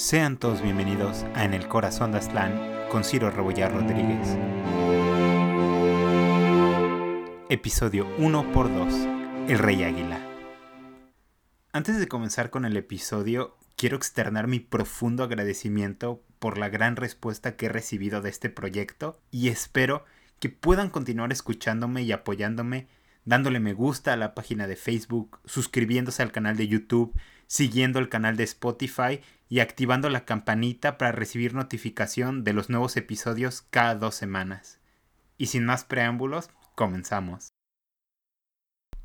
Sean todos bienvenidos a En el Corazón de Aztlán con Ciro Rebollar Rodríguez. Episodio 1x2 El Rey Águila. Antes de comenzar con el episodio, quiero externar mi profundo agradecimiento por la gran respuesta que he recibido de este proyecto y espero que puedan continuar escuchándome y apoyándome dándole me gusta a la página de Facebook, suscribiéndose al canal de YouTube, siguiendo el canal de Spotify y activando la campanita para recibir notificación de los nuevos episodios cada dos semanas. Y sin más preámbulos, comenzamos.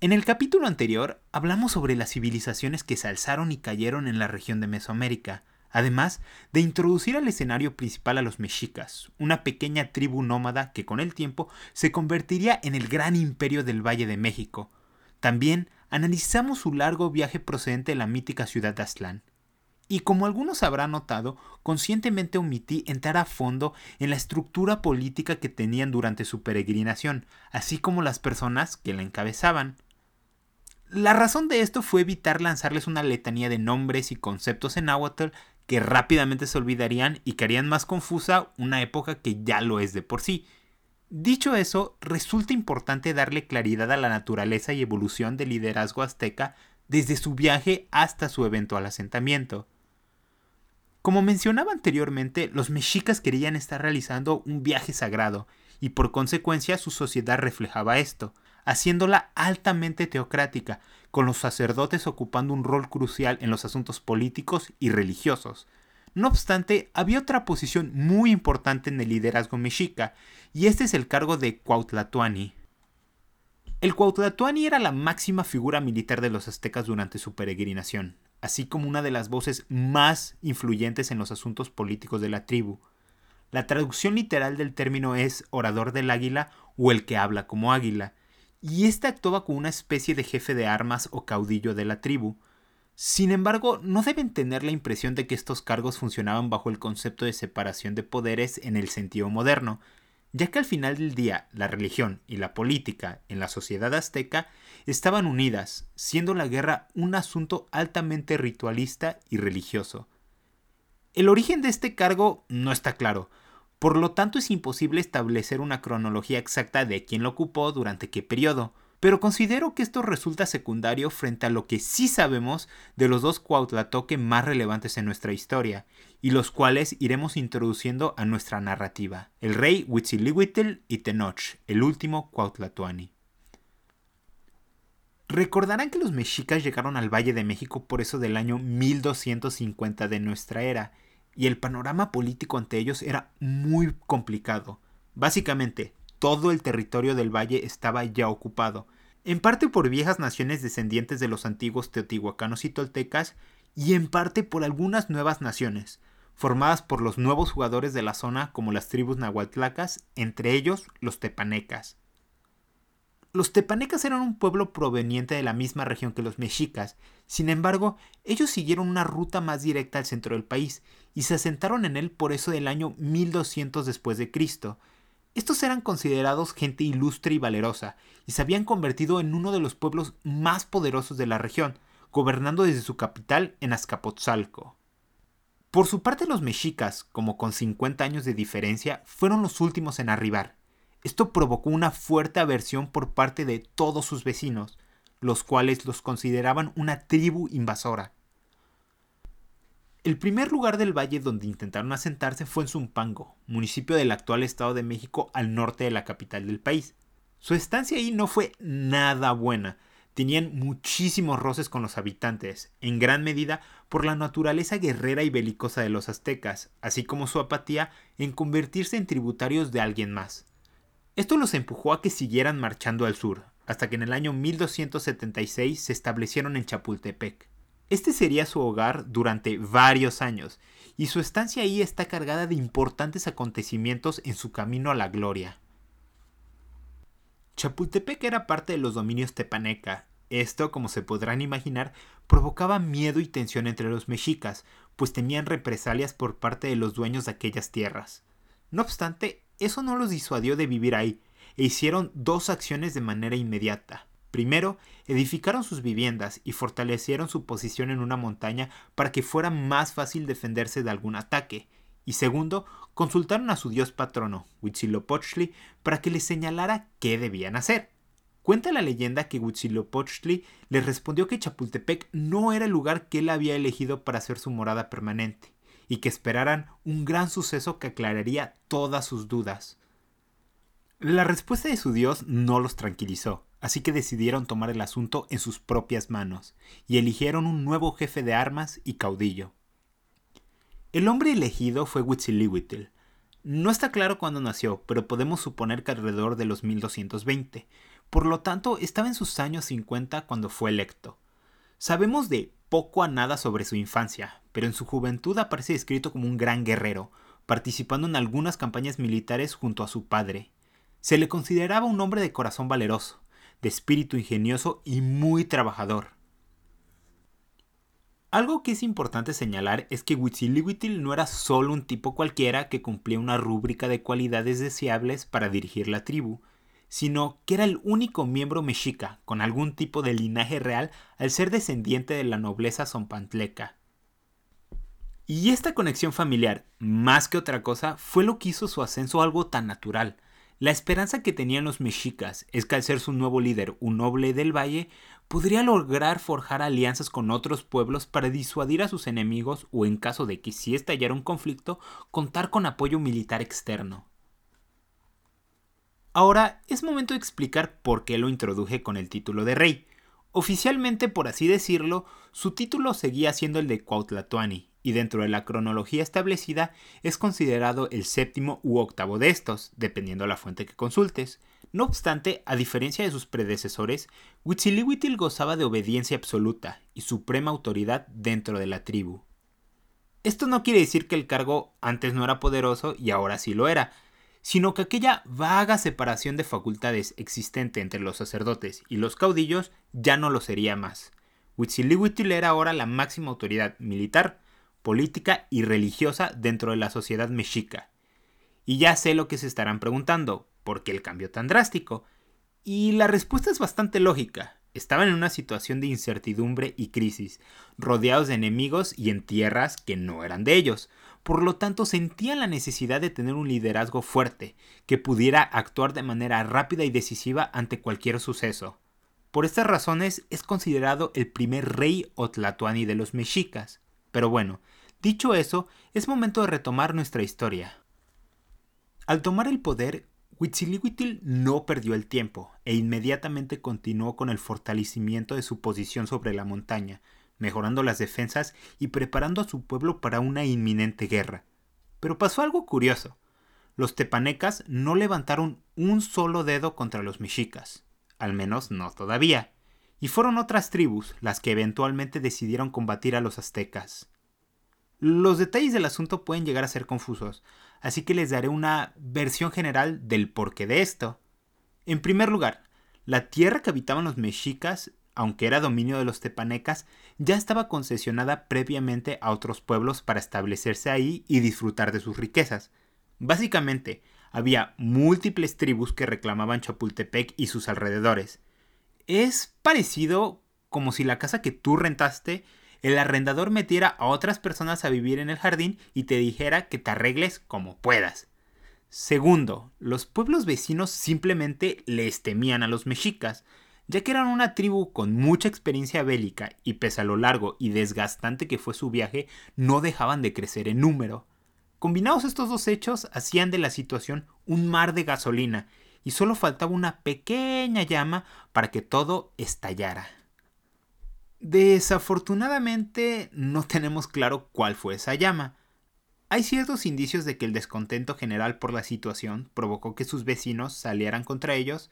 En el capítulo anterior hablamos sobre las civilizaciones que se alzaron y cayeron en la región de Mesoamérica, además de introducir al escenario principal a los mexicas, una pequeña tribu nómada que con el tiempo se convertiría en el gran imperio del Valle de México. También analizamos su largo viaje procedente de la mítica ciudad de Aztlán. Y como algunos habrán notado, conscientemente omití entrar a fondo en la estructura política que tenían durante su peregrinación, así como las personas que la encabezaban. La razón de esto fue evitar lanzarles una letanía de nombres y conceptos en náhuatl que rápidamente se olvidarían y que harían más confusa una época que ya lo es de por sí. Dicho eso, resulta importante darle claridad a la naturaleza y evolución del liderazgo azteca desde su viaje hasta su eventual asentamiento. Como mencionaba anteriormente, los mexicas querían estar realizando un viaje sagrado, y por consecuencia su sociedad reflejaba esto, haciéndola altamente teocrática, con los sacerdotes ocupando un rol crucial en los asuntos políticos y religiosos. No obstante, había otra posición muy importante en el liderazgo mexica, y este es el cargo de Cuautlatoani. El Cuautlatoani era la máxima figura militar de los aztecas durante su peregrinación, así como una de las voces más influyentes en los asuntos políticos de la tribu. La traducción literal del término es orador del águila o el que habla como águila, y éste actuaba como una especie de jefe de armas o caudillo de la tribu. Sin embargo, no deben tener la impresión de que estos cargos funcionaban bajo el concepto de separación de poderes en el sentido moderno, ya que al final del día la religión y la política en la sociedad azteca estaban unidas, siendo la guerra un asunto altamente ritualista y religioso. El origen de este cargo no está claro, por lo tanto es imposible establecer una cronología exacta de quién lo ocupó durante qué periodo, pero considero que esto resulta secundario frente a lo que sí sabemos de los dos Cuautlatoque más relevantes en nuestra historia, y los cuales iremos introduciendo a nuestra narrativa, el rey Huitzilihuitl y Tenoch, el último Cuautlatoani. Recordarán que los mexicas llegaron al Valle de México por eso del año 1250 de nuestra era, y el panorama político ante ellos era muy complicado. Básicamente, todo el territorio del valle estaba ya ocupado, en parte por viejas naciones descendientes de los antiguos teotihuacanos y toltecas, y en parte por algunas nuevas naciones, formadas por los nuevos jugadores de la zona como las tribus nahuatlacas, entre ellos los tepanecas. Los tepanecas eran un pueblo proveniente de la misma región que los mexicas, sin embargo, ellos siguieron una ruta más directa al centro del país y se asentaron en él por eso del año 1200 después de Cristo. Estos eran considerados gente ilustre y valerosa y se habían convertido en uno de los pueblos más poderosos de la región, gobernando desde su capital en Azcapotzalco. Por su parte los mexicas, como con 50 años de diferencia, fueron los últimos en arribar. Esto provocó una fuerte aversión por parte de todos sus vecinos, los cuales los consideraban una tribu invasora. El primer lugar del valle donde intentaron asentarse fue en Zumpango, municipio del actual Estado de México al norte de la capital del país. Su estancia ahí no fue nada buena, tenían muchísimos roces con los habitantes, en gran medida por la naturaleza guerrera y belicosa de los aztecas, así como su apatía en convertirse en tributarios de alguien más. Esto los empujó a que siguieran marchando al sur, hasta que en el año 1276 se establecieron en Chapultepec. Este sería su hogar durante varios años, y su estancia ahí está cargada de importantes acontecimientos en su camino a la gloria. Chapultepec era parte de los dominios tepaneca. Esto, como se podrán imaginar, provocaba miedo y tensión entre los mexicas, pues temían represalias por parte de los dueños de aquellas tierras. No obstante, eso no los disuadió de vivir ahí, e hicieron dos acciones de manera inmediata. Primero, edificaron sus viviendas y fortalecieron su posición en una montaña para que fuera más fácil defenderse de algún ataque. Y segundo, consultaron a su dios patrono, Huitzilopochtli, para que les señalara qué debían hacer. Cuenta la leyenda que Huitzilopochtli les respondió que Chapultepec no era el lugar que él había elegido para hacer su morada permanente, y que esperaran un gran suceso que aclararía todas sus dudas. La respuesta de su dios no los tranquilizó, así que decidieron tomar el asunto en sus propias manos, y eligieron un nuevo jefe de armas y caudillo. El hombre elegido fue Huitzilihuitl. No está claro cuándo nació, pero podemos suponer que alrededor de los 1220, por lo tanto, estaba en sus años 50 cuando fue electo. Sabemos de poco a nada sobre su infancia, pero en su juventud aparece descrito como un gran guerrero, participando en algunas campañas militares junto a su padre. Se le consideraba un hombre de corazón valeroso, de espíritu ingenioso y muy trabajador. Algo que es importante señalar es que Huitzilihuitl no era solo un tipo cualquiera que cumplía una rúbrica de cualidades deseables para dirigir la tribu, sino que era el único miembro mexica con algún tipo de linaje real al ser descendiente de la nobleza zompantleca. Y esta conexión familiar, más que otra cosa, fue lo que hizo su ascenso algo tan natural. La esperanza que tenían los mexicas es que al ser su nuevo líder, un noble del valle, podría lograr forjar alianzas con otros pueblos para disuadir a sus enemigos o en caso de que si estallara un conflicto, contar con apoyo militar externo. Ahora es momento de explicar por qué lo introduje con el título de rey. Oficialmente, por así decirlo, su título seguía siendo el de Cuautlatoani, y dentro de la cronología establecida es considerado el séptimo u octavo de estos, dependiendo la fuente que consultes. No obstante, a diferencia de sus predecesores, Huitzilihuitl gozaba de obediencia absoluta y suprema autoridad dentro de la tribu. Esto no quiere decir que el cargo antes no era poderoso y ahora sí lo era, sino que aquella vaga separación de facultades existente entre los sacerdotes y los caudillos ya no lo sería más. Huitzilihuitl era ahora la máxima autoridad militar, política y religiosa dentro de la sociedad mexica. Y ya sé lo que se estarán preguntando, ¿por qué el cambio tan drástico? Y la respuesta es bastante lógica. Estaban en una situación de incertidumbre y crisis, rodeados de enemigos y en tierras que no eran de ellos, por lo tanto sentían la necesidad de tener un liderazgo fuerte, que pudiera actuar de manera rápida y decisiva ante cualquier suceso. Por estas razones es considerado el primer rey Otlatoani de los mexicas. Pero bueno, dicho eso, es momento de retomar nuestra historia. Al tomar el poder, Huitzilihuitl no perdió el tiempo e inmediatamente continuó con el fortalecimiento de su posición sobre la montaña, mejorando las defensas y preparando a su pueblo para una inminente guerra. Pero pasó algo curioso. Los tepanecas no levantaron un solo dedo contra los mexicas, al menos no todavía, y fueron otras tribus las que eventualmente decidieron combatir a los aztecas. Los detalles del asunto pueden llegar a ser confusos, así que les daré una versión general del porqué de esto. En primer lugar, la tierra que habitaban los mexicas aunque era dominio de los tepanecas, ya estaba concesionada previamente a otros pueblos para establecerse ahí y disfrutar de sus riquezas. Básicamente, había múltiples tribus que reclamaban Chapultepec y sus alrededores. Es parecido como si la casa que tú rentaste, el arrendador metiera a otras personas a vivir en el jardín y te dijera que te arregles como puedas. Segundo, los pueblos vecinos simplemente les temían a los mexicas, ya que eran una tribu con mucha experiencia bélica y pese a lo largo y desgastante que fue su viaje, no dejaban de crecer en número. Combinados estos dos hechos hacían de la situación un mar de gasolina y solo faltaba una pequeña llama para que todo estallara. Desafortunadamente no tenemos claro cuál fue esa llama. Hay ciertos indicios de que el descontento general por la situación provocó que sus vecinos salieran contra ellos,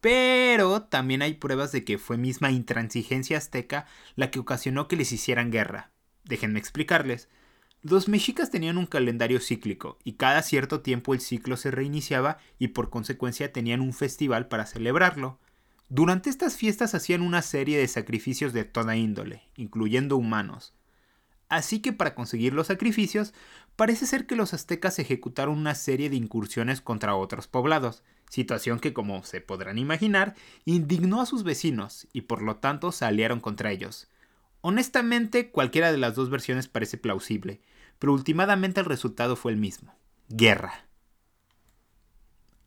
pero también hay pruebas de que fue misma intransigencia azteca la que ocasionó que les hicieran guerra. Déjenme explicarles. Los mexicas tenían un calendario cíclico y cada cierto tiempo el ciclo se reiniciaba y por consecuencia tenían un festival para celebrarlo. Durante estas fiestas hacían una serie de sacrificios de toda índole, incluyendo humanos. Así que para conseguir los sacrificios, parece ser que los aztecas ejecutaron una serie de incursiones contra otros poblados, situación que como se podrán imaginar indignó a sus vecinos y por lo tanto se aliaron contra ellos. Honestamente, cualquiera de las dos versiones parece plausible, pero últimamente el resultado fue el mismo, guerra.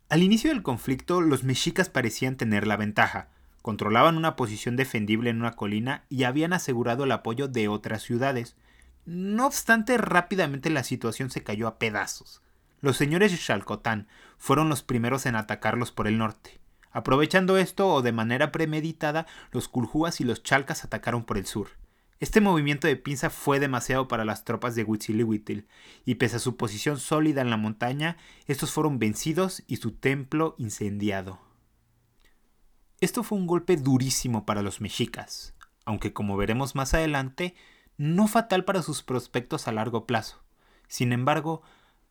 Al inicio del conflicto, los mexicas parecían tener la ventaja, controlaban una posición defendible en una colina y habían asegurado el apoyo de otras ciudades. No obstante, rápidamente la situación se cayó a pedazos. Los señores de Chalcotán fueron los primeros en atacarlos por el norte. Aprovechando esto o de manera premeditada, los Culjúas y los Chalcas atacaron por el sur. Este movimiento de pinza fue demasiado para las tropas de Huitzilihuitl, y pese a su posición sólida en la montaña, estos fueron vencidos y su templo incendiado. Esto fue un golpe durísimo para los mexicas, aunque como veremos más adelante, no fatal para sus prospectos a largo plazo. Sin embargo,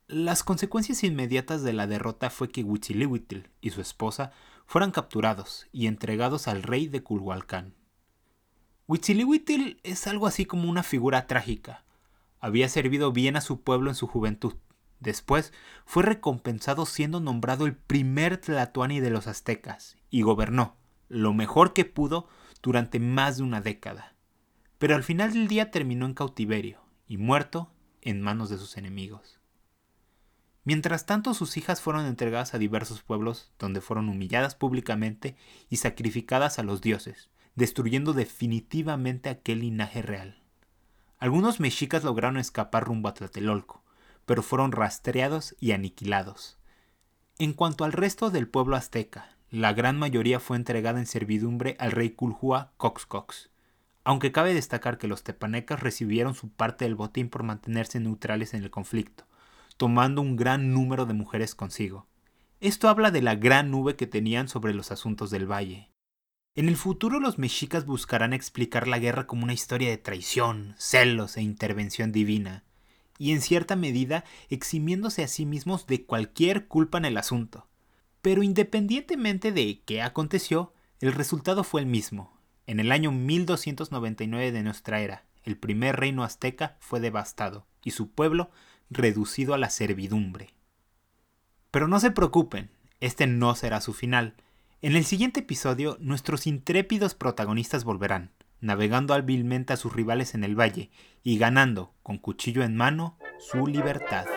las consecuencias inmediatas de la derrota fue que Huitzilihuitl y su esposa fueran capturados y entregados al rey de Culhualcán. Huitzilihuitl es algo así como una figura trágica. Había servido bien a su pueblo en su juventud. Después fue recompensado siendo nombrado el primer Tlatoani de los aztecas y gobernó, lo mejor que pudo, durante más de una década. Pero al final del día terminó en cautiverio y muerto en manos de sus enemigos. Mientras tanto, sus hijas fueron entregadas a diversos pueblos donde fueron humilladas públicamente y sacrificadas a los dioses, destruyendo definitivamente aquel linaje real. Algunos mexicas lograron escapar rumbo a Tlatelolco, pero fueron rastreados y aniquilados. En cuanto al resto del pueblo azteca, la gran mayoría fue entregada en servidumbre al rey Culhua Coxcox, aunque cabe destacar que los tepanecas recibieron su parte del botín por mantenerse neutrales en el conflicto, tomando un gran número de mujeres consigo. Esto habla de la gran nube que tenían sobre los asuntos del valle. En el futuro los mexicas buscarán explicar la guerra como una historia de traición, celos e intervención divina, y en cierta medida eximiéndose a sí mismos de cualquier culpa en el asunto. Pero independientemente de qué aconteció, el resultado fue el mismo. En el año 1299 de nuestra era, el primer reino azteca fue devastado y su pueblo reducido a la servidumbre. Pero no se preocupen, este no será su final. En el siguiente episodio, nuestros intrépidos protagonistas volverán, navegando hábilmente a sus rivales en el valle y ganando, con cuchillo en mano, su libertad.